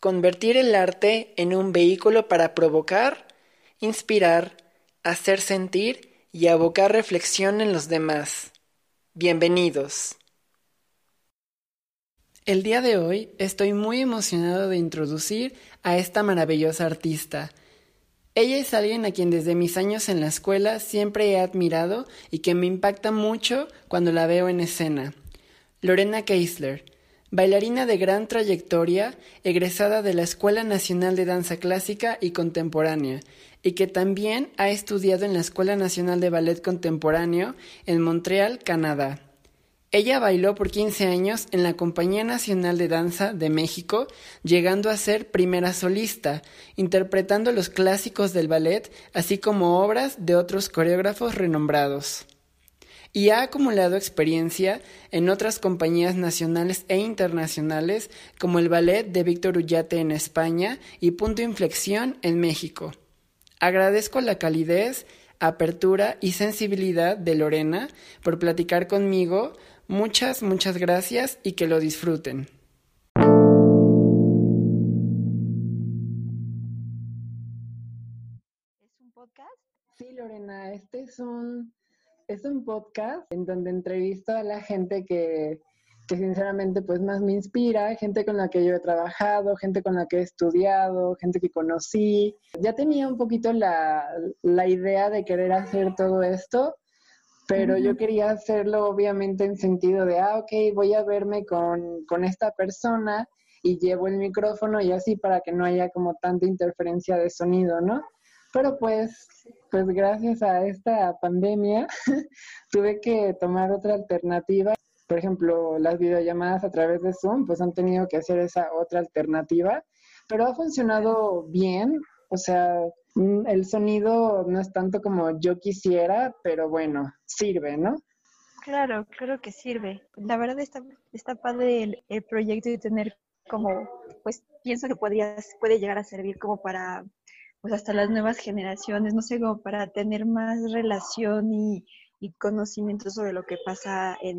convertir el arte en un vehículo para provocar, inspirar, hacer sentir y abocar reflexión en los demás. Bienvenidos. El día de hoy estoy muy emocionado de introducir a esta maravillosa artista. Ella es alguien a quien desde mis años en la escuela siempre he admirado y que me impacta mucho cuando la veo en escena. Lorena Keisler, bailarina de gran trayectoria, egresada de la Escuela Nacional de Danza Clásica y Contemporánea, y que también ha estudiado en la Escuela Nacional de Ballet Contemporáneo en Montreal, Canadá. Ella bailó por 15 años en la Compañía Nacional de Danza de México, llegando a ser primera solista, interpretando los clásicos del ballet, así como obras de otros coreógrafos renombrados y ha acumulado experiencia en otras compañías nacionales e internacionales como el Ballet de Víctor Ullate en España y Punto Inflexión en México. Agradezco la calidez, apertura y sensibilidad de Lorena por platicar conmigo. Muchas, muchas gracias y que lo disfruten. ¿Es un podcast? Sí, Lorena, este es un es un podcast en donde entrevisto a la gente que, sinceramente pues más me inspira, gente con la que yo he trabajado, gente con la que he estudiado, gente que conocí. Ya tenía un poquito la, idea de querer hacer todo esto, pero yo quería hacerlo obviamente en sentido de, ah, ok, voy a verme con, con esta persona y llevo el micrófono y así para que no haya como tanta interferencia de sonido, ¿no? Pero pues, pues gracias a esta pandemia tuve que tomar otra alternativa. Por ejemplo, las videollamadas a través de Zoom, pues han tenido que hacer esa otra alternativa, pero ha funcionado bien. O sea, mm, el sonido no es tanto como yo quisiera, pero bueno, sirve, ¿no? Claro, claro que sirve. La verdad está, está padre el, el proyecto y tener como, pues pienso que podría, puede llegar a servir como para pues hasta las nuevas generaciones, no sé, como para tener más relación y, conocimiento sobre lo que pasa en,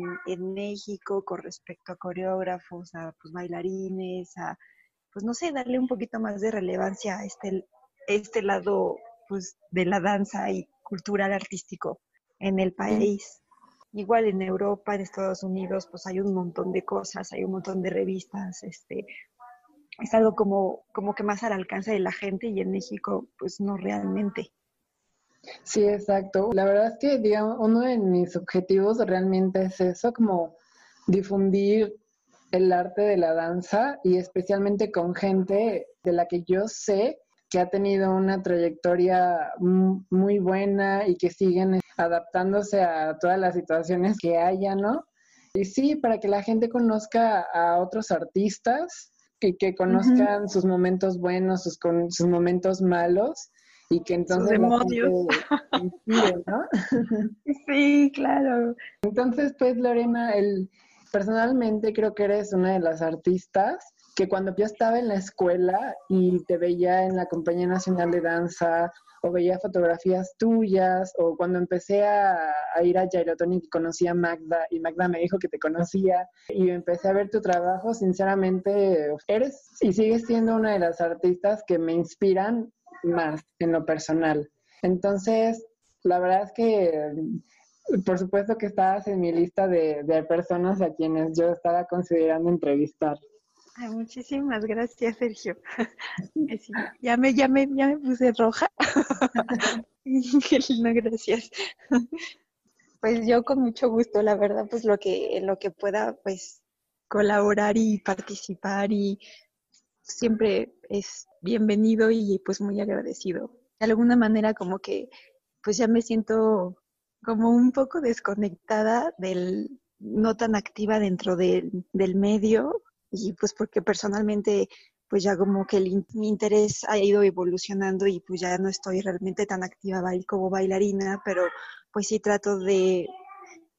México con respecto a coreógrafos, a pues, bailarines, a, pues no sé, darle un poquito más de relevancia a este, este lado pues de la danza y cultural artístico en el país. Igual en Europa, en Estados Unidos, pues hay un montón de cosas, hay un montón de revistas, este, es algo como, como que más al alcance de la gente y en México pues no realmente. Sí, exacto. La verdad es que, digamos, uno de mis objetivos realmente es eso, como difundir el arte de la danza y especialmente con gente de la que yo sé que ha tenido una trayectoria muy buena y que siguen adaptándose a todas las situaciones que haya, ¿no? Y sí, para que la gente conozca a otros artistas que, que conozcan sus momentos buenos, sus, con, sus momentos malos y que entonces inspire, ¿no? sí, claro. Entonces, pues Lorena, el, personalmente creo que eres una de las artistas que cuando yo estaba en la escuela y te veía en la Compañía Nacional de Danza o veía fotografías tuyas, o cuando empecé a, ir a Gyrotonic y conocí a Magda, y Magda me dijo que te conocía, y empecé a ver tu trabajo, sinceramente, eres y sigues siendo una de las artistas que me inspiran más en lo personal. Entonces, la verdad es que por supuesto que estabas en mi lista de, de personas a quienes yo estaba considerando entrevistar muchísimas gracias, Sergio. ya, me, ya, me, ya me puse roja. no, gracias. Pues yo con mucho gusto, la verdad, pues lo que, lo que pueda, pues colaborar y participar y siempre es bienvenido y pues muy agradecido. De alguna manera como que pues ya me siento como un poco desconectada del, no tan activa dentro del medio, y pues porque personalmente pues ya como que mi interés ha ido evolucionando y pues ya no estoy realmente tan activa como bailarina, pero pues sí trato de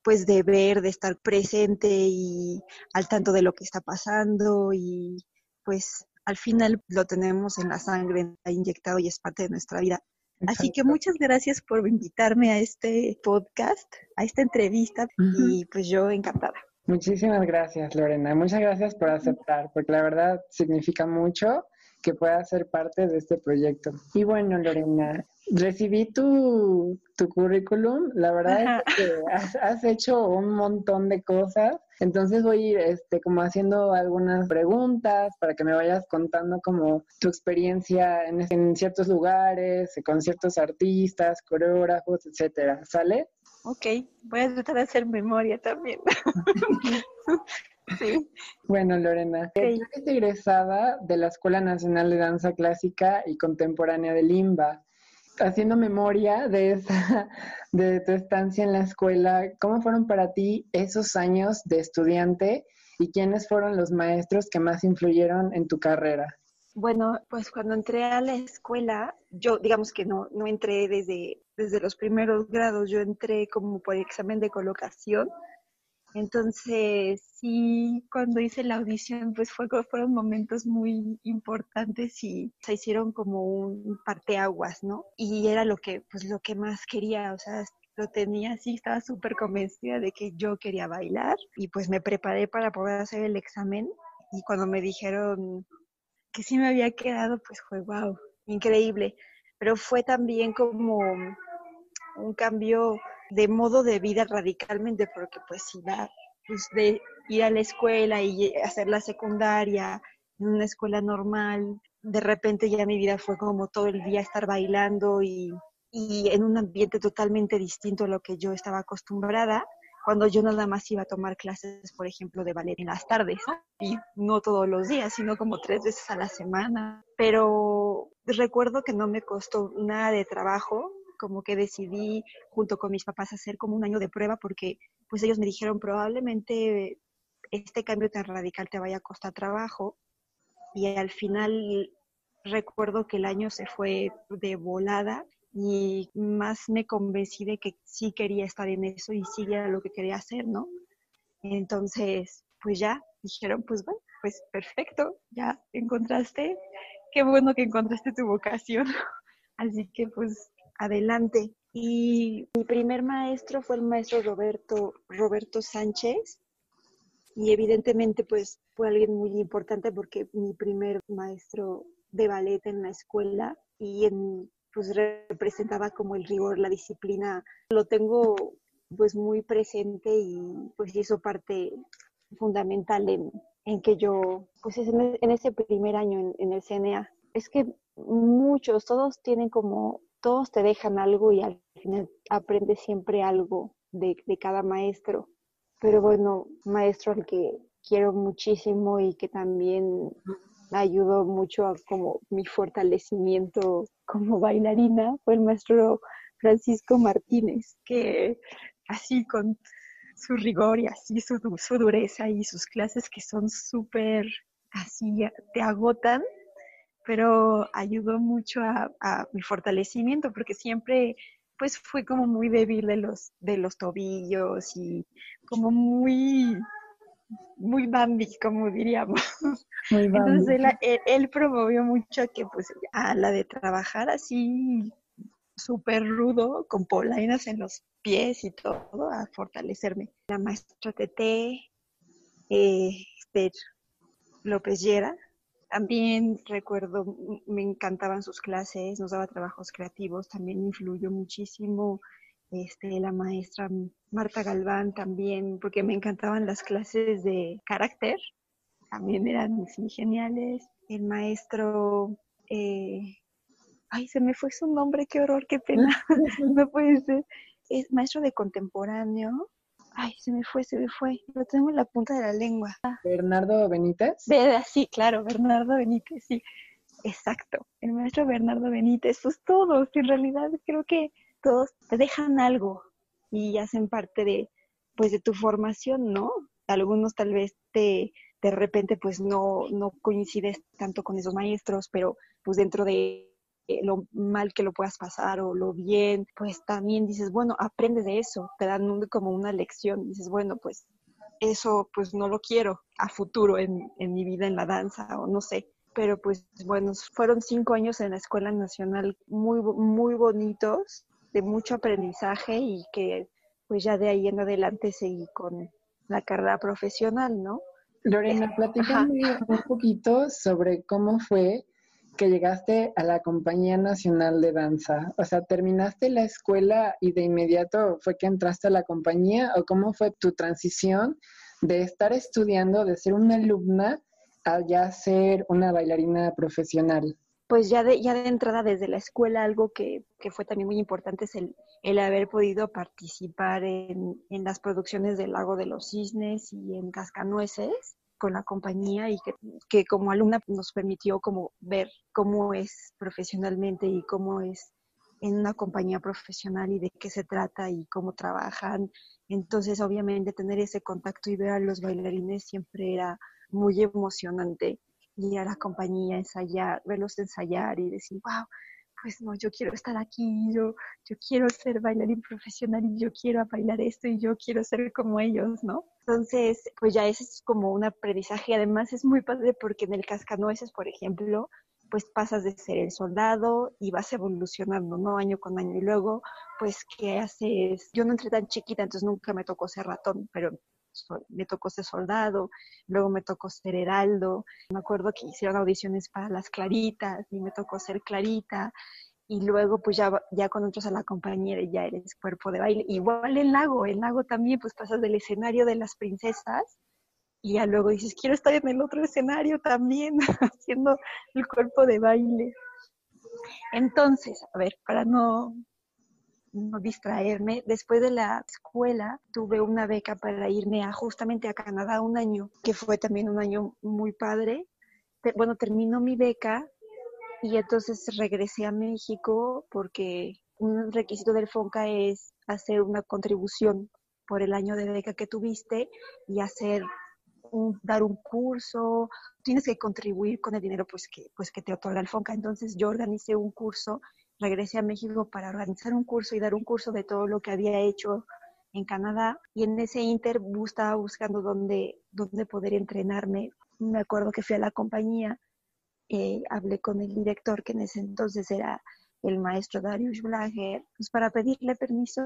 pues de ver, de estar presente y al tanto de lo que está pasando y pues al final lo tenemos en la sangre, inyectado y es parte de nuestra vida. Así que muchas gracias por invitarme a este podcast, a esta entrevista y pues yo encantada. Muchísimas gracias, Lorena. Muchas gracias por aceptar, porque la verdad significa mucho que puedas ser parte de este proyecto. Y bueno, Lorena, recibí tu, tu currículum. La verdad es que has, has, hecho un montón de cosas. Entonces voy a ir este, como haciendo algunas preguntas para que me vayas contando como tu experiencia en, en ciertos lugares, con ciertos artistas, coreógrafos, etcétera. ¿Sale? Ok, voy a tratar de hacer memoria también. sí. Bueno, Lorena, okay. tú eres egresada de la Escuela Nacional de Danza Clásica y Contemporánea de Limba. Haciendo memoria de esa, de tu estancia en la escuela, ¿cómo fueron para ti esos años de estudiante y quiénes fueron los maestros que más influyeron en tu carrera? Bueno, pues cuando entré a la escuela, yo digamos que no, no entré desde, desde los primeros grados, yo entré como por examen de colocación. Entonces, sí, cuando hice la audición, pues fue, fueron momentos muy importantes y se hicieron como un parteaguas, ¿no? Y era lo que, pues lo que más quería, o sea, lo tenía así, estaba súper convencida de que yo quería bailar y pues me preparé para poder hacer el examen y cuando me dijeron que sí me había quedado, pues fue wow, increíble. Pero fue también como un cambio de modo de vida radicalmente, porque pues iba pues, de ir a la escuela y hacer la secundaria en una escuela normal, de repente ya mi vida fue como todo el día estar bailando y, y en un ambiente totalmente distinto a lo que yo estaba acostumbrada cuando yo nada más iba a tomar clases, por ejemplo, de ballet en las tardes, y no todos los días, sino como tres veces a la semana. Pero recuerdo que no me costó nada de trabajo, como que decidí junto con mis papás hacer como un año de prueba porque pues ellos me dijeron probablemente este cambio tan radical te vaya a costar trabajo y al final recuerdo que el año se fue de volada y más me convencí de que sí quería estar en eso y sí era lo que quería hacer, ¿no? Entonces, pues ya dijeron, pues bueno, pues perfecto, ya encontraste, qué bueno que encontraste tu vocación. Así que pues adelante. Y mi primer maestro fue el maestro Roberto, Roberto Sánchez y evidentemente pues fue alguien muy importante porque mi primer maestro de ballet en la escuela y en pues representaba como el rigor, la disciplina. Lo tengo pues muy presente y pues hizo parte fundamental en, en que yo, pues en, en ese primer año en, en, el CNA. Es que muchos, todos tienen como, todos te dejan algo y al final aprendes siempre algo de, de cada maestro. Pero bueno, maestro al que quiero muchísimo y que también ayudó mucho a como mi fortalecimiento como bailarina fue el maestro Francisco Martínez, que así con su rigor y así su, su dureza y sus clases que son súper así, te agotan, pero ayudó mucho a, a, mi fortalecimiento porque siempre pues fui como muy débil de los, de los tobillos y como muy muy Bambi, como diríamos. Entonces él, promovió mucho que pues a la de trabajar así súper rudo, con polainas en los pies y todo, a fortalecerme. La maestra Tete, eh, López Llera, también recuerdo, me encantaban sus clases, nos daba trabajos creativos, también influyó muchísimo este, la maestra Marta Galván también, porque me encantaban las clases de carácter, también eran muy geniales. El maestro, eh, ay, se me fue su nombre, qué horror, qué pena, no puede ser. Es maestro de contemporáneo. Ay, se me fue, se me fue. Lo tengo en la punta de la lengua. Bernardo Benítez. Sí, claro, Bernardo Benítez, sí. Exacto, el maestro Bernardo Benítez, pues todos, en realidad creo que todos te dejan algo y hacen parte de, pues, de tu formación, ¿no? algunos tal vez te, de repente pues no, no coincides tanto con esos maestros, pero pues dentro de lo mal que lo puedas pasar o lo bien, pues también dices, bueno, aprendes de eso, te dan como una lección, dices, bueno, pues eso pues no lo quiero a futuro en, en mi vida en la danza o no sé, pero pues bueno, fueron cinco años en la Escuela Nacional muy, muy bonitos, de mucho aprendizaje y que pues ya de ahí en adelante seguí con la carrera profesional, ¿no? Lorena, platícame un poquito sobre cómo fue que llegaste a la Compañía Nacional de Danza. O sea, ¿terminaste la escuela y de inmediato fue que entraste a la compañía o cómo fue tu transición de estar estudiando, de ser una alumna a ya ser una bailarina profesional? Pues ya de, ya de entrada desde la escuela algo que, que fue también muy importante es el, el haber podido participar en, en, las producciones del Lago de los Cisnes y en Cascanueces con la compañía y que, que como alumna nos permitió como ver cómo es profesionalmente y cómo es en una compañía profesional y de qué se trata y cómo trabajan. Entonces, obviamente, tener ese contacto y ver a los bailarines siempre era muy emocionante ir a la compañía, ensayar, verlos ensayar y decir, wow, pues no, yo quiero estar aquí, yo, yo quiero ser bailarín profesional y yo quiero bailar esto y yo quiero ser como ellos, ¿no? Entonces, pues ya ese es como un aprendizaje. Además, es muy padre porque en el cascanueces, por ejemplo, pues pasas de ser el soldado y vas evolucionando, ¿no? Año con año. Y luego, pues, ¿qué haces? Yo no entré tan chiquita, entonces nunca me tocó ser ratón, pero me tocó ser soldado, luego me tocó ser heraldo, me acuerdo que hicieron audiciones para las claritas y me tocó ser clarita, y luego pues ya, ya con otros a la compañera ya eres cuerpo de baile. Igual el lago, el lago también pues pasas del escenario de las princesas y ya luego dices, quiero estar en el otro escenario también, haciendo el cuerpo de baile. Entonces, a ver, para no, no distraerme. Después de la escuela tuve una beca para irme a justamente a Canadá un año, que fue también un año muy padre. Bueno, terminó mi beca y entonces regresé a México porque un requisito del FONCA es hacer una contribución por el año de beca que tuviste y hacer dar un curso, tienes que contribuir con el dinero pues que, pues que te otorga el FONCA. Entonces yo organicé un curso regresé a México para organizar un curso y dar un curso de todo lo que había hecho en Canadá y en ese inter estaba buscando dónde, dónde poder entrenarme. Me acuerdo que fui a la compañía, eh, hablé con el director que en ese entonces era el maestro Darius Blager, pues para pedirle permiso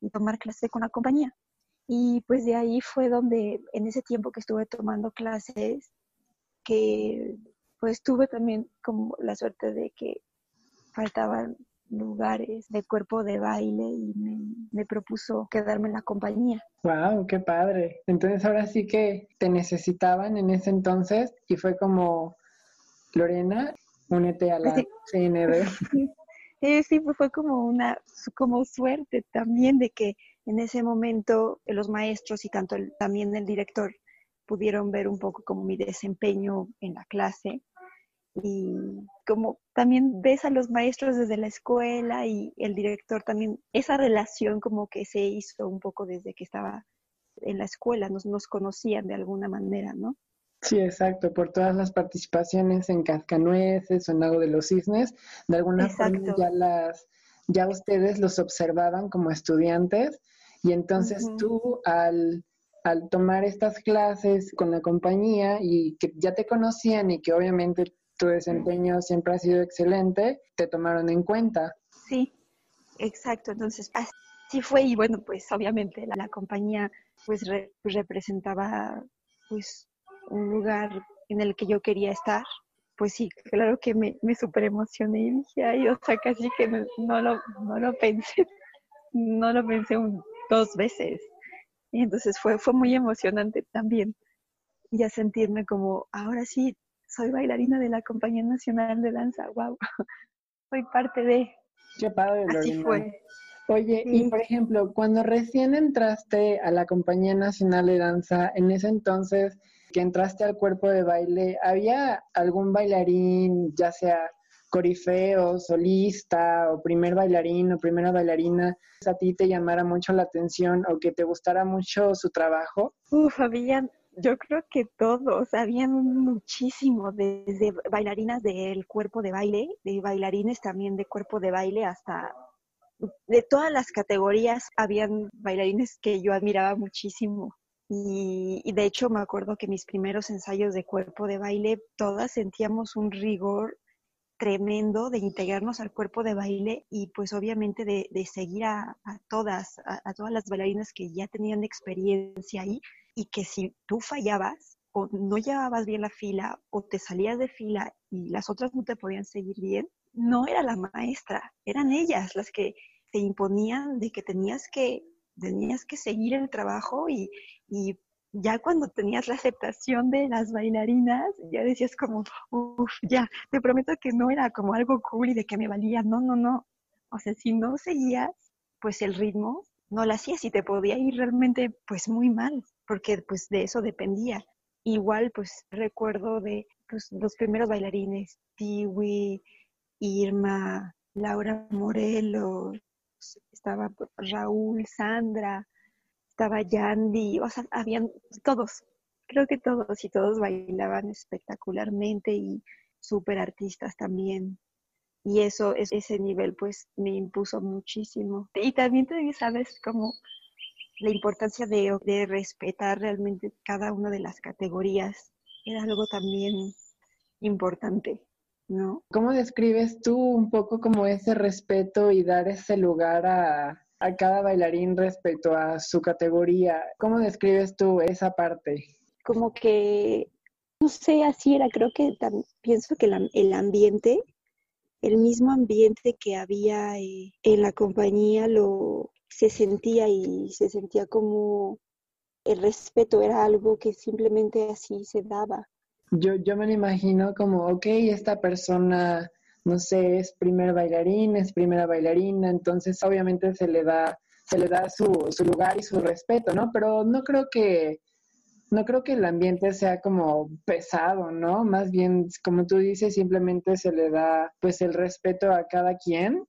y tomar clase con la compañía. Y pues de ahí fue donde en ese tiempo que estuve tomando clases, que pues tuve también como la suerte de que faltaban lugares de cuerpo de baile y me, propuso quedarme en la compañía. ¡Wow! ¡Qué padre! Entonces ahora sí que te necesitaban en ese entonces y fue como, Lorena, únete a la CNB. Sí, sí, pues fue como una como suerte también de que en ese momento los maestros y tanto también el director pudieron ver un poco como mi desempeño en la clase y como también ves a los maestros desde la escuela y el director también, esa relación como que se hizo un poco desde que estaba en la escuela, nos, nos conocían de alguna manera, ¿no? Sí, exacto, por todas las participaciones en Cascanueces o en Lago de los Cisnes, de alguna forma ya las, ya ustedes los observaban como estudiantes y entonces tú al, al tomar estas clases con la compañía y que ya te conocían y que obviamente tu desempeño siempre ha sido excelente, te tomaron en cuenta. Sí, exacto. Entonces, así fue y bueno, pues obviamente la, compañía pues representaba pues un lugar en el que yo quería estar. Pues sí, claro que me, me super emocioné y dije, ay, o sea, casi que no, lo, no lo pensé, no lo pensé dos veces. Y entonces fue, fue muy emocionante también. Ya sentirme como, ahora sí, soy bailarina de la Compañía Nacional de Danza, wow, soy parte de... Qué padre, Así fue. Oye, y por ejemplo, cuando recién entraste a la Compañía Nacional de Danza, en ese entonces que entraste al cuerpo de baile, ¿había algún bailarín, ya sea corifeo, solista o primer bailarín o primera bailarina a ti te llamara mucho la atención o que te gustara mucho su trabajo? Uf, habían, yo creo que todos, habían muchísimo, desde bailarinas del cuerpo de baile, de bailarines también de cuerpo de baile, hasta de todas las categorías, habían bailarines que yo admiraba muchísimo. Y, y, de hecho me acuerdo que mis primeros ensayos de cuerpo de baile, todas sentíamos un rigor tremendo de integrarnos al cuerpo de baile y pues obviamente de, seguir a, todas, a, todas las bailarinas que ya tenían experiencia ahí y que si tú fallabas o no llevabas bien la fila o te salías de fila y las otras no te podían seguir bien, no era la maestra, eran ellas las que te imponían de que tenías que, tenías que seguir el trabajo y, y ya cuando tenías la aceptación de las bailarinas, ya decías como, uff, ya, te prometo que no era como algo cool y de que me valía, no, no, no. O sea, si no seguías, pues el ritmo, no lo hacías y te podía ir realmente pues muy mal, porque pues de eso dependía. Igual pues recuerdo de pues, los primeros bailarines, Tiwi, Irma, Laura Morelos, estaba Raúl, Sandra, estaba Yandy, o sea, habían todos, creo que todos y todos bailaban espectacularmente y súper artistas también. Y eso, ese nivel pues me impuso muchísimo. Y también tú sabes como la importancia de, de respetar realmente cada una de las categorías. Era algo también importante. ¿No? ¿Cómo describes tú un poco como ese respeto y dar ese lugar a, a cada bailarín respecto a su categoría. ¿Cómo describes tú esa parte? Como que, no sé, así era, creo que pienso que la, el ambiente, el mismo ambiente que había eh, en la compañía, lo se sentía y se sentía como el respeto era algo que simplemente así se daba. Yo, yo me lo imagino como, ok, esta persona no sé, es primer bailarín, es primera bailarina, entonces obviamente se le da, se le da su, su lugar y su respeto, ¿no? Pero no creo que, no creo que el ambiente sea como pesado, ¿no? Más bien, como tú dices, simplemente se le da pues el respeto a cada quien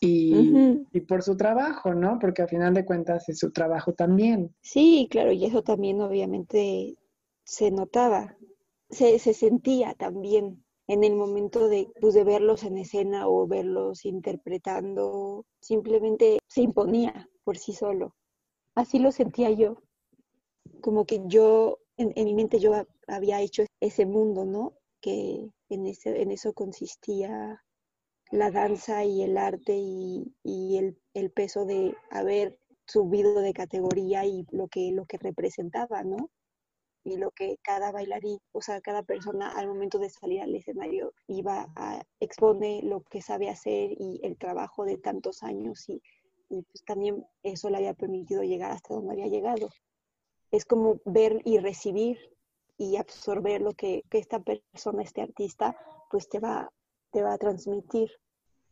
y, y, por su trabajo, ¿no? Porque al final de cuentas es su trabajo también. Sí, claro, y eso también obviamente se notaba, se, se sentía también en el momento de, pues, de verlos en escena o verlos interpretando, simplemente se imponía por sí solo. Así lo sentía yo, como que yo, en, mi mente yo había hecho ese mundo, ¿no? Que en, ese, en eso consistía la danza y el arte y, y el, el, peso de haber subido de categoría y lo que, lo que representaba, ¿no? y lo que cada bailarín, o sea, cada persona al momento de salir al escenario iba a exponer lo que sabe hacer y el trabajo de tantos años y, y pues también eso le había permitido llegar hasta donde había llegado. Es como ver y recibir y absorber lo que, que esta persona, este artista, pues te va, te va a transmitir.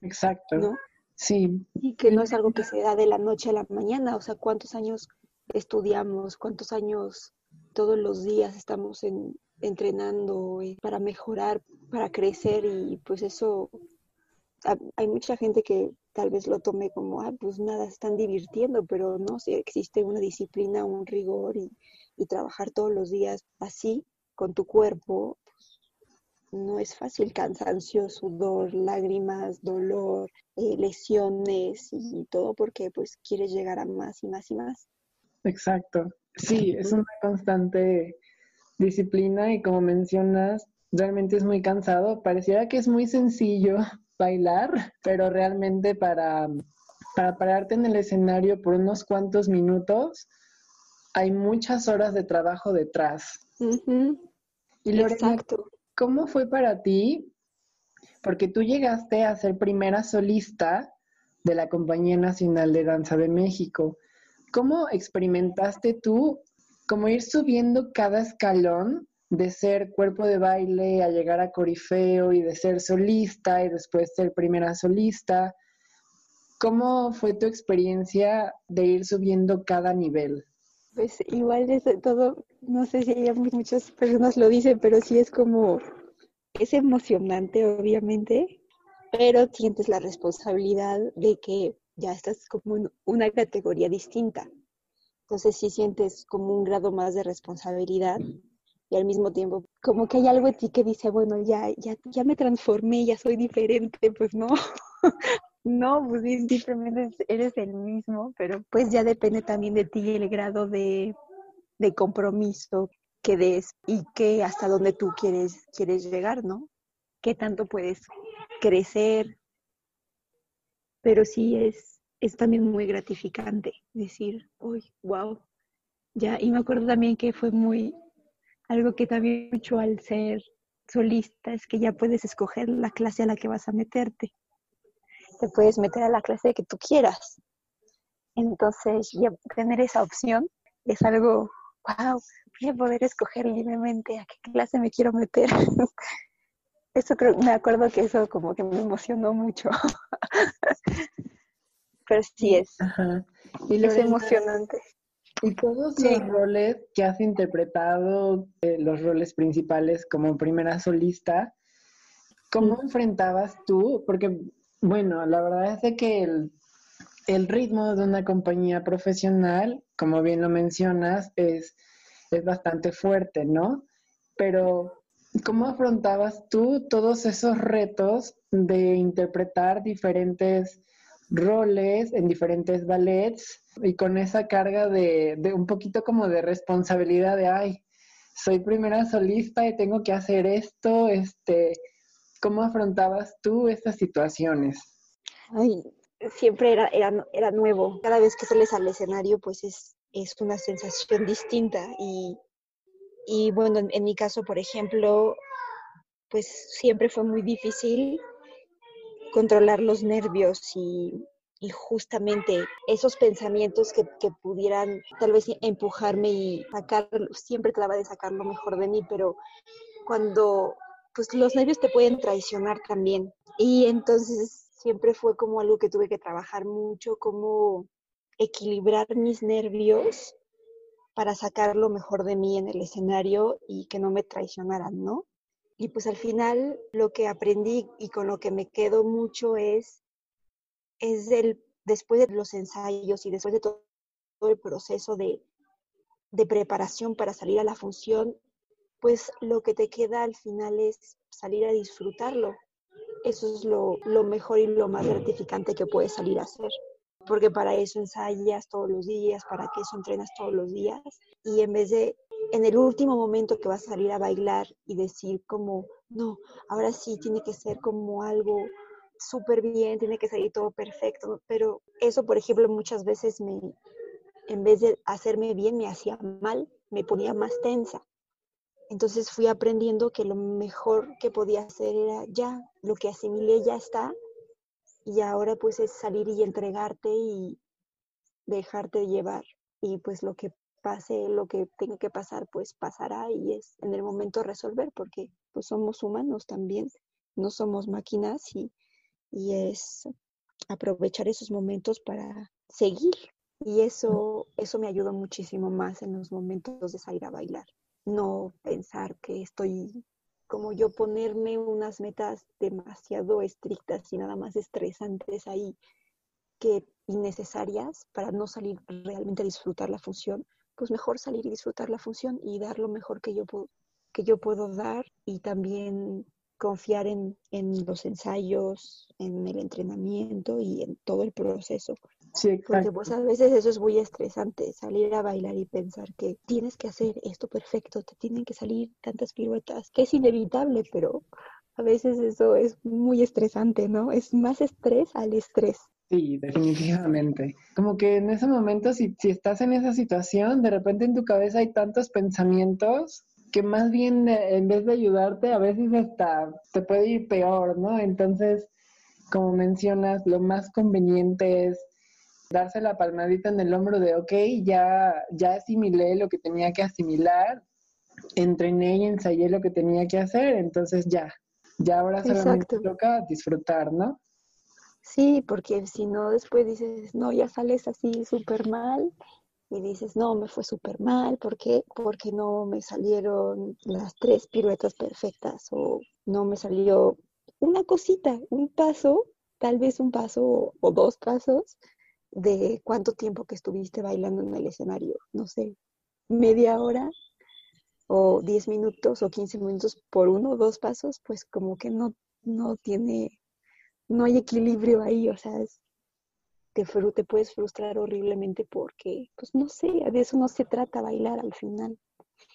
Exacto. ¿no? Sí. Y que no es algo que se da de la noche a la mañana, o sea, cuántos años estudiamos, cuántos años todos los días estamos en, entrenando eh, para mejorar, para crecer y pues eso, hay mucha gente que tal vez lo tome como, ah, pues nada, están divirtiendo, pero no, si existe una disciplina, un rigor y, y trabajar todos los días así con tu cuerpo, pues, no es fácil, cansancio, sudor, lágrimas, dolor, eh, lesiones y todo porque pues quieres llegar a más y más y más. Exacto. Sí, es una constante disciplina y como mencionas, realmente es muy cansado. Pareciera que es muy sencillo bailar, pero realmente para, para pararte en el escenario por unos cuantos minutos, hay muchas horas de trabajo detrás. Y Lorena, Exacto. ¿cómo fue para ti? Porque tú llegaste a ser primera solista de la Compañía Nacional de Danza de México. ¿Cómo experimentaste tú como ir subiendo cada escalón de ser cuerpo de baile a llegar a corifeo y de ser solista y después ser primera solista? ¿Cómo fue tu experiencia de ir subiendo cada nivel? Pues igual es todo, no sé si muchas personas lo dicen, pero sí es como, es emocionante obviamente, pero sientes la responsabilidad de que ya estás como en una categoría distinta. Entonces sí sientes como un grado más de responsabilidad y al mismo tiempo como que hay algo en ti que dice, bueno, ya, ya, ya me transformé, ya soy diferente, pues no, no, pues simplemente eres el mismo, pero pues ya depende también de ti el grado de, de compromiso que des y que hasta dónde tú quieres, quieres llegar, ¿no? Qué tanto puedes crecer, pero sí es, es también muy gratificante decir, uy, wow, ya, y me acuerdo también que fue muy, algo que también mucho al ser solista es que ya puedes escoger la clase a la que vas a meterte. Te puedes meter a la clase que tú quieras. Entonces, ya tener esa opción es algo, wow, voy a poder escoger libremente a qué clase me quiero meter. eso creo, me acuerdo que eso como que me emocionó mucho. Pero sí es, Y es emocionante. Y todos los roles que has interpretado, eh, los roles principales como primera solista, ¿cómo enfrentabas tú? Porque, bueno, la verdad es de que el, el, ritmo de una compañía profesional, como bien lo mencionas, es, es bastante fuerte, ¿no? Pero, ¿cómo afrontabas tú todos esos retos de interpretar diferentes roles en diferentes ballets y con esa carga de, de, un poquito como de responsabilidad de, ay, soy primera solista y tengo que hacer esto, este, ¿cómo afrontabas tú estas situaciones? Ay, siempre era, era, era nuevo. Cada vez que sales al escenario, pues es, es una sensación distinta y, y bueno, en, en mi caso, por ejemplo, pues siempre fue muy difícil controlar los nervios y, justamente esos pensamientos que, pudieran tal vez empujarme y sacar, siempre trataba de sacar lo mejor de mí, pero cuando pues los nervios te pueden traicionar también. Y entonces siempre fue como algo que tuve que trabajar mucho, como equilibrar mis nervios para sacar lo mejor de mí en el escenario y que no me traicionaran, ¿no? Y pues al final lo que aprendí y con lo que me quedo mucho es, es el, después de los ensayos y después de todo, el proceso de, de preparación para salir a la función, pues lo que te queda al final es salir a disfrutarlo. Eso es lo, lo, mejor y lo más gratificante que puedes salir a hacer. Porque para eso ensayas todos los días, para eso entrenas todos los días. Y en vez de en el último momento que vas a salir a bailar y decir como, no, ahora sí tiene que ser como algo súper bien, tiene que salir todo perfecto, pero eso, por ejemplo, muchas veces me, en vez de hacerme bien, me hacía mal, me ponía más tensa. Entonces fui aprendiendo que lo mejor que podía hacer era ya, lo que asimilé ya está, y ahora pues es salir y entregarte y dejarte llevar. Y pues lo que pase lo que tenga que pasar, pues pasará y es en el momento resolver, porque pues somos humanos también, no somos máquinas y, y es aprovechar esos momentos para seguir. Y eso, eso me ayudó muchísimo más en los momentos de salir a bailar. No pensar que estoy como yo ponerme unas metas demasiado estrictas y nada más estresantes ahí que innecesarias para no salir realmente a disfrutar la función, pues mejor salir y disfrutar la función y dar lo mejor que yo, puedo, que yo puedo dar y también confiar en, en, los ensayos, en el entrenamiento y en todo el proceso. Sí, Porque pues a veces eso es muy estresante, salir a bailar y pensar que tienes que hacer esto perfecto, te tienen que salir tantas piruetas, que es inevitable, pero a veces eso es muy estresante, ¿no? Es más estrés al estrés. Sí, definitivamente. Como que en ese momento, si, si estás en esa situación, de repente en tu cabeza hay tantos pensamientos que más bien eh, en vez de ayudarte, a veces hasta te puede ir peor, ¿no? Entonces, como mencionas, lo más conveniente es darse la palmadita en el hombro de, ok, ya, ya asimilé lo que tenía que asimilar, entrené y ensayé lo que tenía que hacer, entonces ya, ya ahora solamente toca disfrutar, ¿no? Sí, porque si no, después dices, no, ya sales así súper mal y dices, no, me fue súper mal, ¿por qué? Porque no me salieron las tres piruetas perfectas o no me salió una cosita, un paso, tal vez un paso o dos pasos de cuánto tiempo que estuviste bailando en el escenario, no sé, media hora o diez minutos o quince minutos por uno o dos pasos, pues como que no, no tiene, no hay equilibrio ahí, o sea, te, te puedes frustrar horriblemente porque, pues no sé, de eso no se trata bailar al final.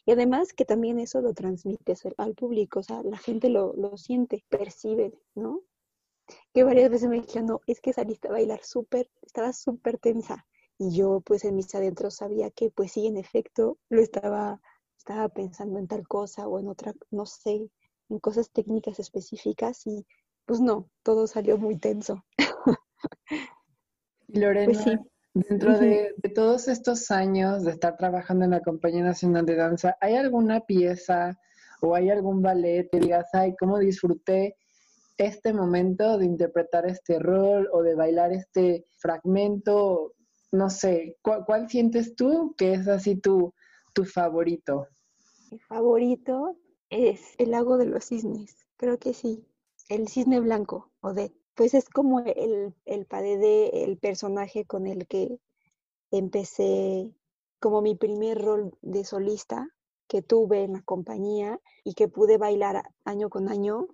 Y además que también eso lo transmites al público, o sea, la gente lo, lo siente, percibe, ¿no? Que varias veces me dijeron, no, es que saliste a bailar súper, estaba súper tensa. Y yo pues en mis adentros sabía que pues sí, en efecto, lo estaba, estaba pensando en tal cosa o en otra, no sé, en cosas técnicas específicas y pues no, todo salió muy tenso. Lorena, pues sí. Dentro de, todos estos años de estar trabajando en la Compañía Nacional de Danza, ¿hay alguna pieza o hay algún ballet que digas, ay, cómo disfruté este momento de interpretar este rol o de bailar este fragmento? No sé, ¿cuál, sientes tú que es así tu, tu favorito? Mi favorito es el lago de los cisnes, creo que sí. El cisne blanco, o de pues es como el, el padede, el personaje con el que empecé como mi primer rol de solista que tuve en la compañía y que pude bailar año con año.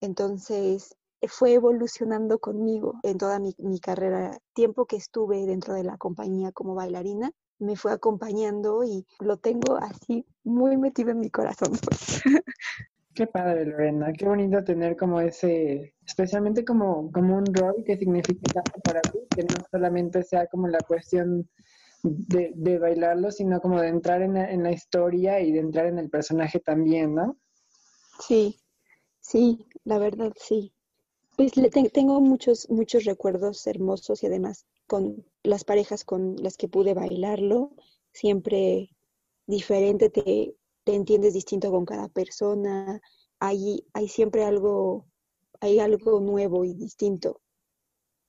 Entonces fue evolucionando conmigo en toda mi, mi carrera. Tiempo que estuve dentro de la compañía como bailarina, me fue acompañando y lo tengo así muy metido en mi corazón. Qué padre, Lorena. Qué bonito tener como ese, especialmente como, como un rol que significa para ti, que no solamente sea como la cuestión de, de bailarlo, sino como de entrar en la, en la, historia y de entrar en el personaje también, ¿no? Sí, sí, la verdad sí. Pues le tengo muchos, muchos recuerdos hermosos y además con las parejas con las que pude bailarlo, siempre diferente, te, te entiendes distinto con cada persona, hay, hay siempre algo, hay algo nuevo y distinto.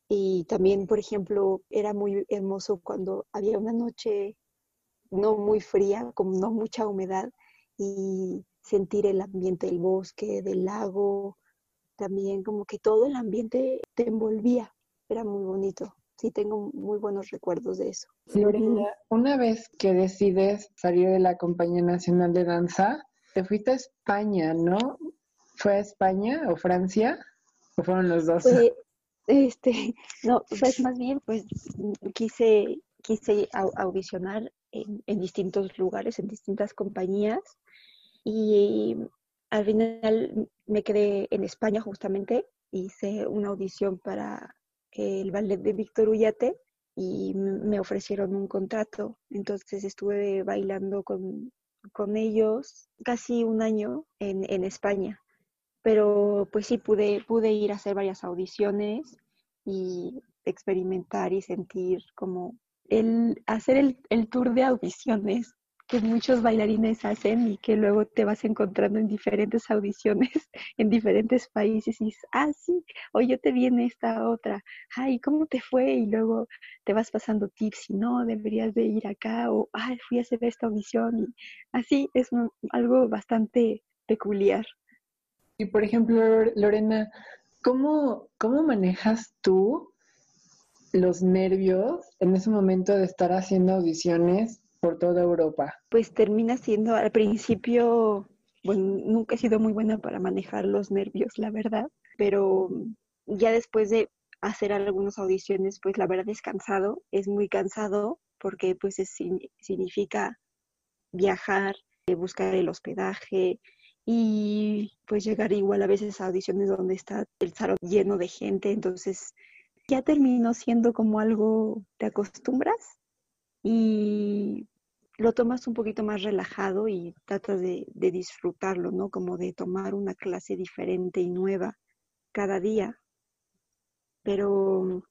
Y también, por ejemplo, era muy hermoso cuando había una noche no muy fría, con no mucha humedad, y sentir el ambiente del bosque, del lago, también como que todo el ambiente te envolvía, era muy bonito sí tengo muy buenos recuerdos de eso. Una vez que decides salir de la Compañía Nacional de Danza, te fuiste a España, ¿no? ¿Fue a España o Francia? ¿O fueron los dos? este, no, pues más bien, pues quise, quise audicionar en, en distintos lugares, en distintas compañías, y al final me quedé en España justamente, hice una audición para el ballet de Víctor Ullate y me ofrecieron un contrato. Entonces estuve bailando con, ellos casi un año en, en, España. Pero pues sí, pude, pude ir a hacer varias audiciones y experimentar y sentir como el hacer el, el tour de audiciones que muchos bailarines hacen y que luego te vas encontrando en diferentes audiciones en diferentes países y dices, ah, sí, hoy yo te vi en esta otra, ay, ¿cómo te fue? Y luego te vas pasando tips y no, deberías de ir acá o, ay, fui a hacer esta audición y así es algo bastante peculiar. Y por ejemplo, Lorena, ¿cómo, cómo manejas tú los nervios en ese momento de estar haciendo audiciones por toda Europa? Pues termina siendo al principio, bueno, nunca he sido muy buena para manejar los nervios, la verdad, pero ya después de hacer algunas audiciones, pues la verdad es cansado, es muy cansado porque pues es, significa viajar, eh, buscar el hospedaje y pues llegar igual a veces a audiciones donde está el salón lleno de gente, entonces ya terminó siendo como algo, te acostumbras y lo tomas un poquito más relajado y tratas de, disfrutarlo, ¿no? Como de tomar una clase diferente y nueva cada día. Pero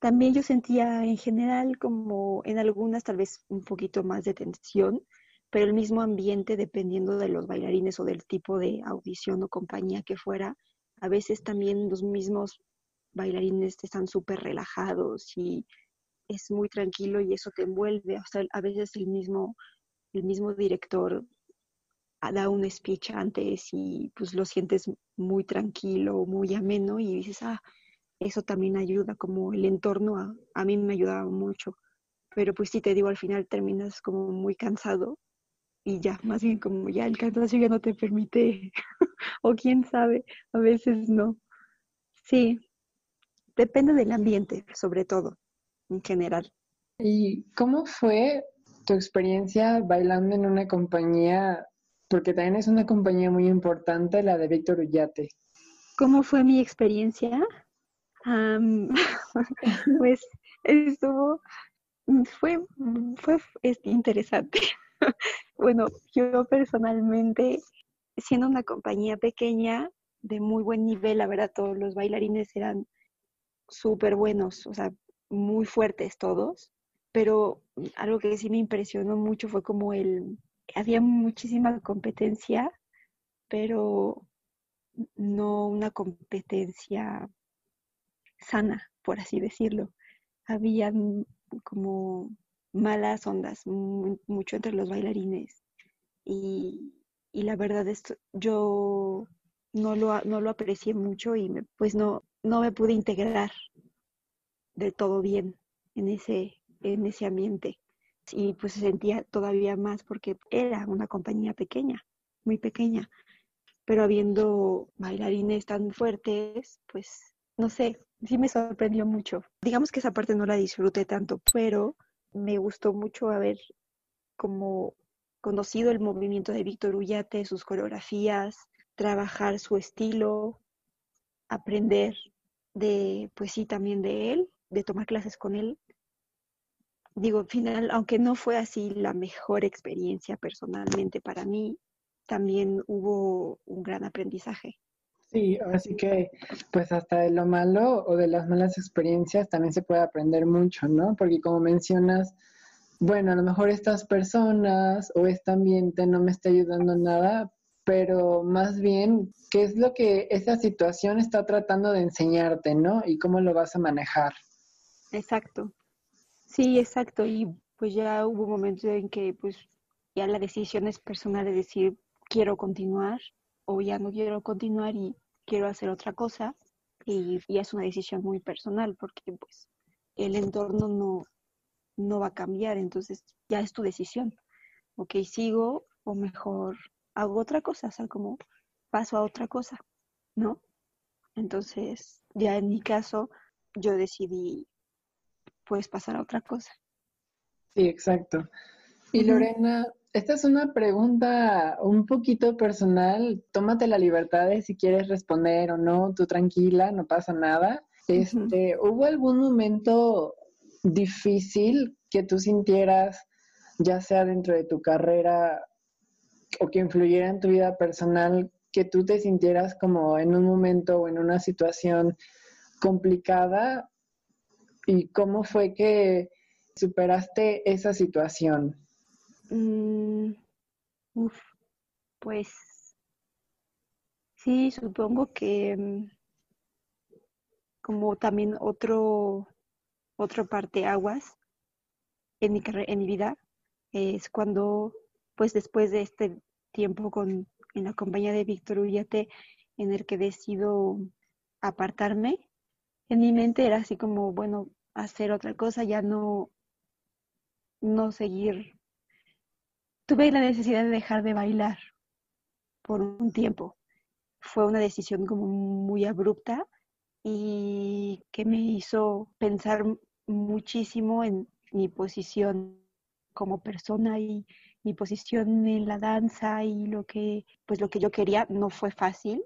también yo sentía en general como en algunas tal vez un poquito más de tensión, pero el mismo ambiente dependiendo de los bailarines o del tipo de audición o compañía que fuera, a veces también los mismos bailarines están súper relajados y es muy tranquilo y eso te envuelve. O sea, a veces el mismo, el mismo director da un speech antes y pues lo sientes muy tranquilo, muy ameno y dices, ah, eso también ayuda, como el entorno a, a mí me ayudaba mucho. Pero pues sí te digo, al final terminas como muy cansado y ya, más bien como ya el cansancio ya no te permite, o quién sabe, a veces no. Sí, depende del ambiente, sobre todo, en general. ¿Y cómo fue tu experiencia bailando en una compañía? Porque también es una compañía muy importante, la de Víctor Ullate. ¿Cómo fue mi experiencia? pues estuvo, fue, fue interesante. bueno, yo personalmente, siendo una compañía pequeña, de muy buen nivel, la verdad, todos los bailarines eran súper buenos, o sea, muy fuertes todos, pero algo que sí me impresionó mucho fue como el, había muchísima competencia, pero no una competencia sana, por así decirlo. Había como malas ondas mucho entre los bailarines y, la verdad es yo no lo, no lo aprecié mucho y pues no, no me pude integrar del todo bien en ese, en ese ambiente. Y pues se sentía todavía más porque era una compañía pequeña, muy pequeña. Pero habiendo bailarines tan fuertes, pues no sé, sí me sorprendió mucho. Digamos que esa parte no la disfruté tanto, pero me gustó mucho haber como conocido el movimiento de Víctor Ullate, sus coreografías, trabajar su estilo, aprender de, pues sí, también de él, de tomar clases con él. Digo, al final, aunque no fue así la mejor experiencia personalmente para mí, también hubo un gran aprendizaje. Sí, así que pues hasta de lo malo o de las malas experiencias también se puede aprender mucho, ¿no? Porque como mencionas, bueno, a lo mejor estas personas o este ambiente no me está ayudando nada, pero más bien, ¿qué es lo que esa situación está tratando de enseñarte, ¿no? Y cómo lo vas a manejar. Exacto. Sí, exacto. Y pues ya hubo momentos en que pues ya la decisión es personal de decir, quiero continuar o ya no quiero continuar y quiero hacer otra cosa y, es una decisión muy personal porque pues el entorno no, no va a cambiar, entonces ya es tu decisión. Ok, sigo o mejor hago otra cosa, o sea, como paso a otra cosa, ¿no? Entonces, ya en mi caso, yo decidí pues pasar a otra cosa. Sí, exacto. Y Lorena, esta es una pregunta un poquito personal. Tómate la libertad de si quieres responder o no. Tú tranquila, no pasa nada. Este, ¿hubo algún momento difícil que tú sintieras, ya sea dentro de tu carrera o que influyera en tu vida personal, que tú te sintieras como en un momento o en una situación complicada? ¿Y cómo fue que superaste esa situación? Mm, pues sí, supongo que mm, como también otro, otro aguas en mi, en mi vida es cuando, pues después de este tiempo con, en la compañía de Víctor Ullate, en el que decido apartarme, en mi mente era así como, bueno, hacer otra cosa, ya no, no seguir. Tuve la necesidad de dejar de bailar por un tiempo. Fue una decisión como muy abrupta y que me hizo pensar muchísimo en mi posición como persona y mi posición en la danza y lo que pues lo que yo quería. No fue fácil.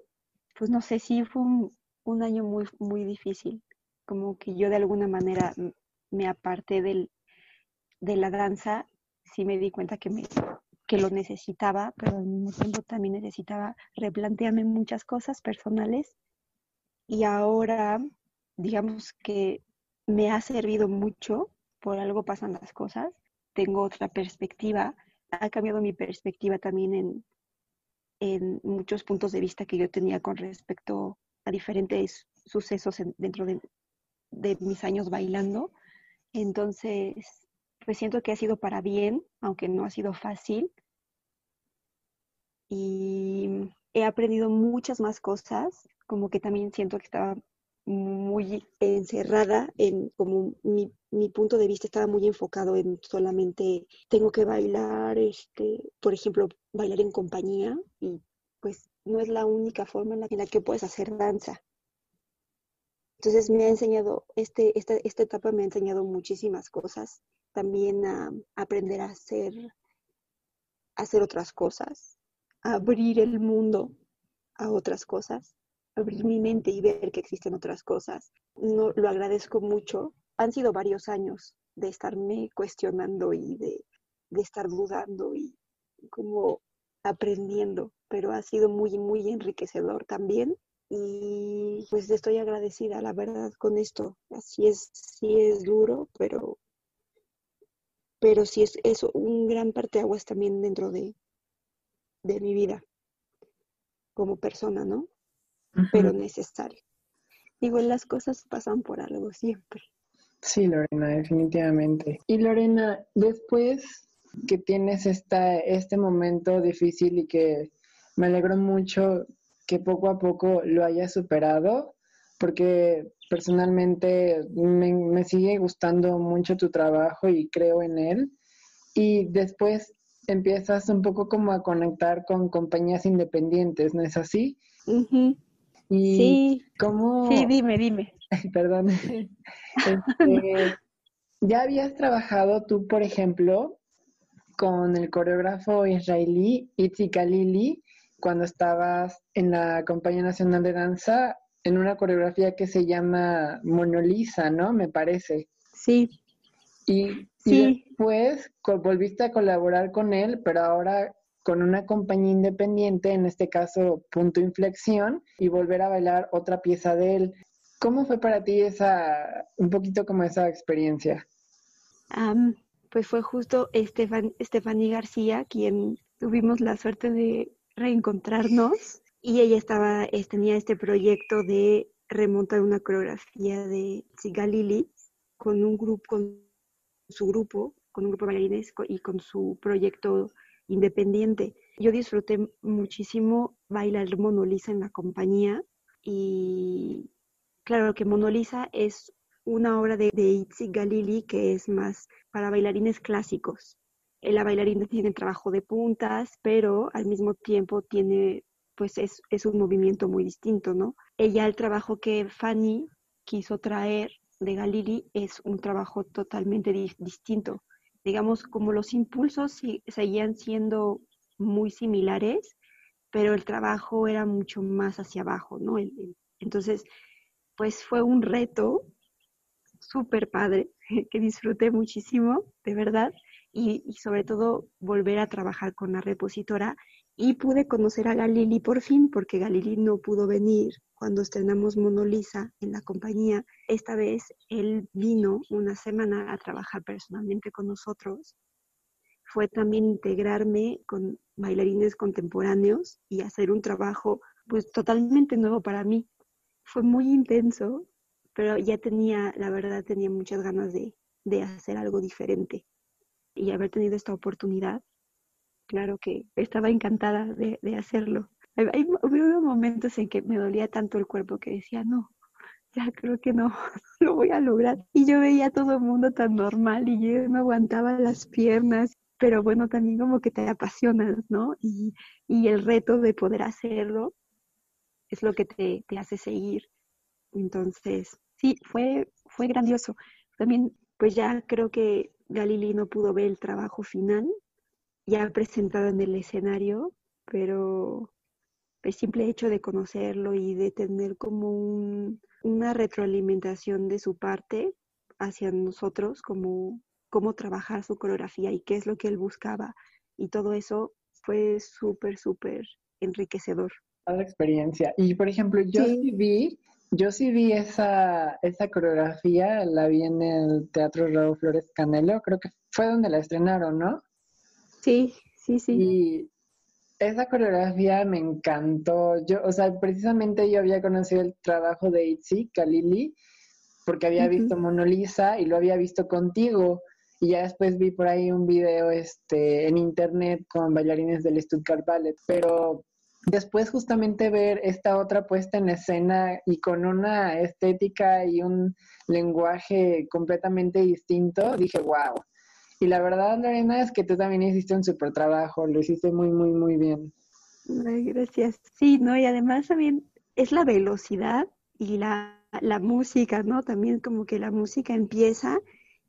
Pues no sé si fue un, año muy muy difícil como que yo de alguna manera me aparté del, de la danza sí me di cuenta que, me, que lo necesitaba, pero al mismo tiempo también necesitaba replantearme muchas cosas personales. Y ahora, digamos que me ha servido mucho, por algo pasan las cosas, tengo otra perspectiva, ha cambiado mi perspectiva también en, en muchos puntos de vista que yo tenía con respecto a diferentes sucesos dentro de, de mis años bailando. Entonces, pues siento que ha sido para bien, aunque no ha sido fácil. y he aprendido muchas más cosas, como que también siento que estaba muy encerrada en como mi, punto de vista estaba muy enfocado en solamente tengo que bailar, este, por ejemplo, bailar en compañía y pues no es la única forma en la, en la que puedes hacer danza. Entonces me ha enseñado, este, esta, esta etapa me ha enseñado muchísimas cosas, también a, aprender a hacer, hacer otras cosas, a abrir el mundo a otras cosas abrir mi mente y ver que existen otras cosas. No, lo agradezco mucho. Han sido varios años de estarme cuestionando y de, de estar dudando y como aprendiendo, pero ha sido muy, muy enriquecedor también. Y pues estoy agradecida, la verdad, con esto. Así es, sí es duro, pero, pero sí es, es un gran parteaguas también dentro de, de mi vida como persona, ¿no? pero necesario. Igual las cosas pasan por algo siempre. Sí, Lorena, definitivamente. Y Lorena, después que tienes esta, este momento difícil y que me alegro mucho que poco a poco lo hayas superado, porque personalmente me, me sigue gustando mucho tu trabajo y creo en él. Y después empiezas un poco como a conectar con compañías independientes, ¿no es así? Y sí, ¿cómo... sí, dime, dime. Perdón. Este, ¿Ya habías trabajado tú, por ejemplo, con el coreógrafo israelí Itzi Khalili cuando estabas en la Compañía Nacional de Danza en una coreografía que se llama Monolisa, ¿no? Me parece. Sí. Y, y después volviste a colaborar con él, pero ahora con una compañía independiente, en este caso Punto Inflexión, y volver a bailar otra pieza de él. ¿Cómo fue para ti esa, un poquito como esa experiencia? pues fue justo Estefan, Estefanía García quien tuvimos la suerte de reencontrarnos y ella estaba, tenía este proyecto de remontar una coreografía de Sigalili con un grupo, con su grupo, con un grupo de bailarines y con su proyecto independiente. Yo disfruté muchísimo bailar Monolisa en la compañía y claro que Monolisa es una obra de, de Itzi Galili que es más para bailarines clásicos. La bailarina tiene trabajo de puntas, pero al mismo tiempo tiene, pues es, es un movimiento muy distinto, ¿no? Ella, el trabajo que Fanny quiso traer de Galili es un trabajo totalmente distinto digamos, como los impulsos seguían siendo muy similares, pero el trabajo era mucho más hacia abajo, ¿no? entonces, pues fue un reto súper padre, que disfruté muchísimo, de verdad, y, sobre todo volver a trabajar con la repositora y pude conocer a Galili por fin, porque Galili no pudo venir cuando estrenamos Monolisa en la compañía. Esta vez él vino una semana a trabajar personalmente con nosotros. Fue también integrarme con bailarines contemporáneos y hacer un trabajo pues totalmente nuevo para mí. Fue muy intenso, pero ya tenía, la verdad, tenía muchas ganas de, de hacer algo diferente. Y haber tenido esta oportunidad, claro que estaba encantada de, de hacerlo. Hubo momentos en que me dolía tanto el cuerpo que decía, no, ya creo que no, lo voy a lograr. Y yo veía a todo el mundo tan normal y yo no aguantaba las piernas, pero bueno, también como que te apasionas, ¿no? Y, y el reto de poder hacerlo es lo que te, te hace seguir. Entonces, sí, fue, fue grandioso. También, pues ya creo que Galili no pudo ver el trabajo final, ya presentado en el escenario, pero el simple hecho de conocerlo y de tener como una retroalimentación de su parte hacia nosotros, como cómo trabajar su coreografía y qué es lo que él buscaba. Y todo eso fue súper, súper enriquecedor. La experiencia. Y por ejemplo, yo sí, vi, yo sí vi esa, esa coreografía, la vi en el Teatro Raúl Flores Canelo, creo que fue donde la estrenaron, ¿no? Sí, sí, sí. Y esa coreografía me encantó. Yo, o sea, precisamente yo había conocido el trabajo de Itzi Kalili porque había visto Mona Lisa y lo había visto contigo. y ya después vi por ahí un video este, en internet con bailarines del Stuttgart Ballet, pero después justamente ver esta otra puesta en escena y con una estética y un lenguaje completamente distinto, dije, wow. Y la verdad, Lorena, es que tú también hiciste un súper trabajo, lo hiciste muy, muy, muy bien. gracias. Sí, ¿no? Y además también es la velocidad y la, la música, ¿no? También como que la música empieza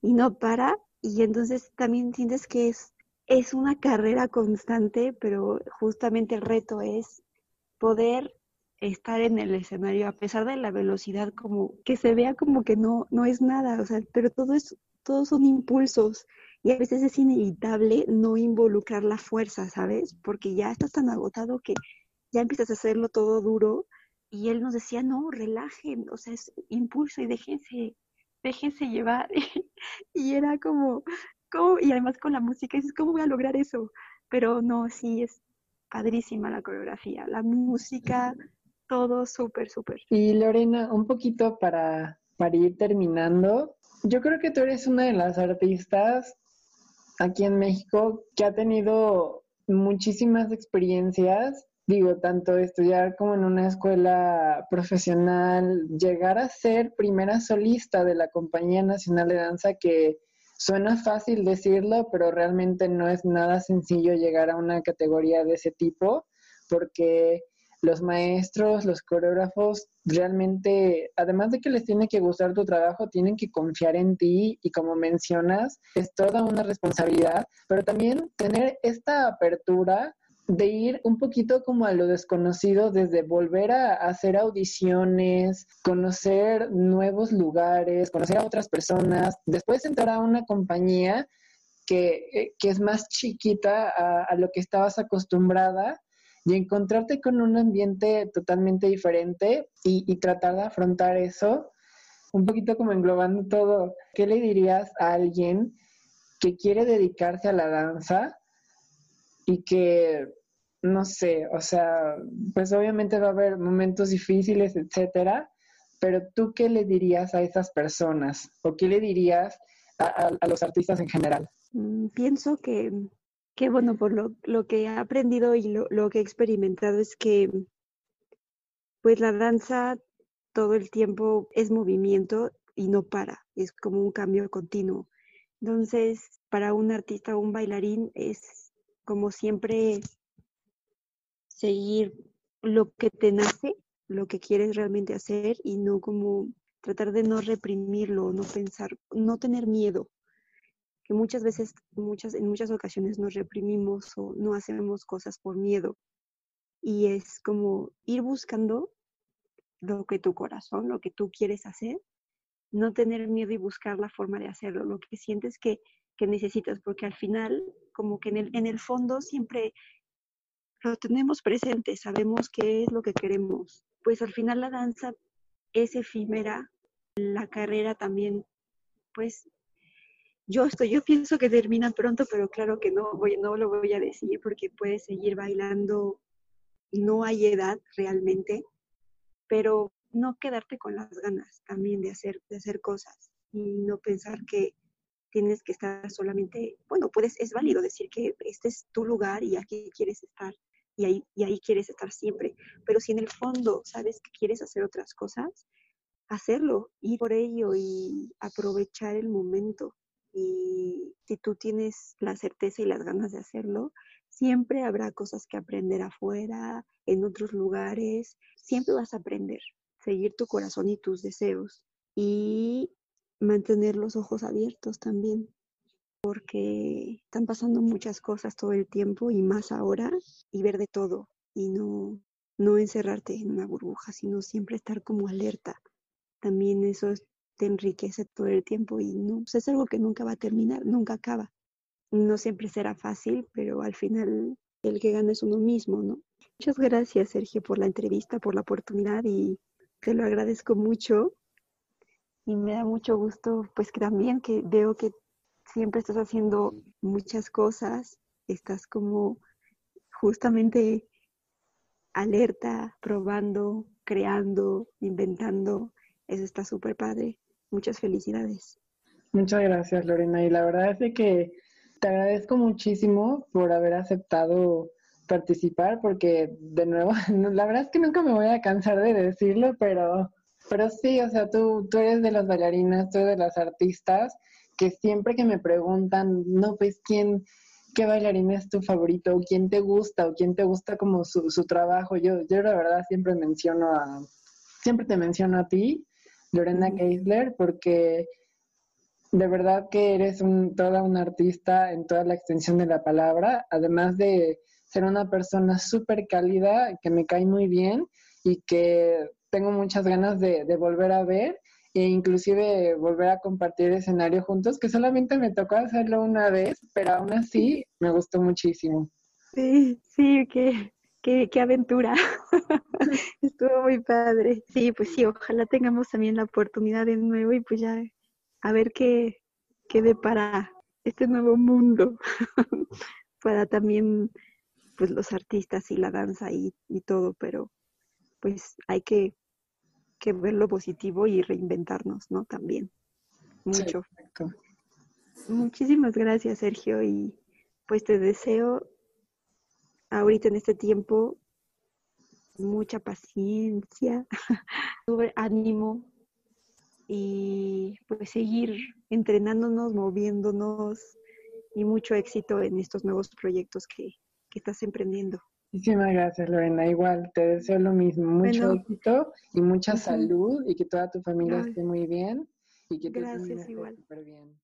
y no para, y entonces también sientes que es es una carrera constante, pero justamente el reto es poder estar en el escenario a pesar de la velocidad como que se vea como que no no es nada, o sea, pero todo es todos son impulsos y a veces es inevitable no involucrar la fuerza, ¿sabes? Porque ya estás tan agotado que ya empiezas a hacerlo todo duro y él nos decía, "No, relajen, o sea, es impulso y déjense déjense llevar." y era como y además con la música, dices, ¿cómo voy a lograr eso? Pero no, sí, es padrísima la coreografía, la música, todo súper, súper. Y Lorena, un poquito para, para ir terminando, yo creo que tú eres una de las artistas aquí en México que ha tenido muchísimas experiencias, digo, tanto estudiar como en una escuela profesional, llegar a ser primera solista de la Compañía Nacional de Danza que Suena fácil decirlo, pero realmente no es nada sencillo llegar a una categoría de ese tipo, porque los maestros, los coreógrafos, realmente, además de que les tiene que gustar tu trabajo, tienen que confiar en ti y como mencionas, es toda una responsabilidad, pero también tener esta apertura de ir un poquito como a lo desconocido, desde volver a hacer audiciones, conocer nuevos lugares, conocer a otras personas, después entrar a una compañía que, eh, es más chiquita a, lo que estabas acostumbrada y encontrarte con un ambiente totalmente diferente y, y tratar de afrontar eso, un poquito como englobando todo, ¿qué le dirías a alguien que quiere dedicarse a la danza? Y que, no sé, o sea, pues obviamente va a haber momentos difíciles, etcétera, pero tú qué le dirías a esas personas o qué le dirías a, los artistas en general? Mm, pienso que, que bueno, por lo, lo, que he aprendido y lo, lo que he experimentado es que, pues la danza todo el tiempo es movimiento y no para, es como un cambio continuo. Entonces, para un artista o un bailarín es como siempre seguir lo que te nace, lo que quieres realmente hacer y no como tratar de no reprimirlo, no pensar, no tener miedo, que muchas veces, muchas, en muchas ocasiones nos reprimimos o no hacemos cosas por miedo. Y es como ir buscando lo que tu corazón, lo que tú quieres hacer, no tener miedo y buscar la forma de hacerlo, lo que sientes que que necesitas, porque al final, como que en el, en el fondo siempre lo tenemos presente, sabemos qué es lo que queremos. Pues al final la danza es efímera, la carrera también, pues yo estoy, yo pienso que termina pronto, pero claro que no, voy, no lo voy a decir porque puedes seguir bailando, no hay edad realmente, pero no quedarte con las ganas también de hacer, de hacer cosas y no pensar que tienes que estar solamente, bueno, puedes, es válido decir que este es tu lugar y aquí quieres estar y ahí, y ahí quieres estar siempre, pero si en el fondo sabes que quieres hacer otras cosas, hacerlo, ir por ello y aprovechar el momento. Y si tú tienes la certeza y las ganas de hacerlo, siempre habrá cosas que aprender afuera, en otros lugares, siempre vas a aprender, seguir tu corazón y tus deseos. Y mantener los ojos abiertos también, porque están pasando muchas cosas todo el tiempo y más ahora, y ver de todo y no, no encerrarte en una burbuja, sino siempre estar como alerta. También eso te enriquece todo el tiempo y no, pues, es algo que nunca va a terminar, nunca acaba. No siempre será fácil, pero al final el que gana es uno mismo, ¿no? Muchas gracias, Sergio, por la entrevista, por la oportunidad y te lo agradezco mucho y me da mucho gusto, pues que también que veo que siempre estás haciendo muchas cosas, estás como justamente alerta, probando, creando, inventando. Eso está súper padre. Muchas felicidades. Muchas gracias, Lorena. Y la verdad es que te agradezco muchísimo por haber aceptado participar, porque de nuevo, la verdad es que nunca me voy a cansar de decirlo, pero, pero sí, o sea, tú, tú eres de las bailarinas, tú eres de las artistas que siempre que me preguntan, no, pues, ¿quién, qué bailarín es tu favorito? ¿O quién te gusta? ¿O quién te gusta como su, su trabajo? Yo, yo la verdad siempre menciono a, siempre te menciono a ti, Lorena Geisler, porque de verdad que eres un, toda una artista en toda la extensión de la palabra, además de ser una persona súper cálida, que me cae muy bien y que tengo muchas ganas de, volver a ver e inclusive volver a compartir escenario juntos, que solamente me tocó hacerlo una vez, pero aún así me gustó muchísimo. Sí, sí, qué, qué, qué aventura. Estuvo muy padre. Sí, pues sí, ojalá tengamos también la oportunidad de nuevo y pues ya a ver qué, qué para este nuevo mundo, para también pues los artistas y la danza y todo, pero pues hay que que ver lo positivo y reinventarnos, ¿no? También. Mucho. Muchísimas gracias, Sergio, y pues te deseo ahorita en este tiempo mucha paciencia, ánimo y pues seguir entrenándonos, moviéndonos y mucho éxito en estos nuevos proyectos que, que estás emprendiendo. Muchísimas gracias, Lorena. Igual, te deseo lo mismo. Mucho éxito y mucha salud y que toda tu familia esté muy bien y que gracias, igual. súper bien.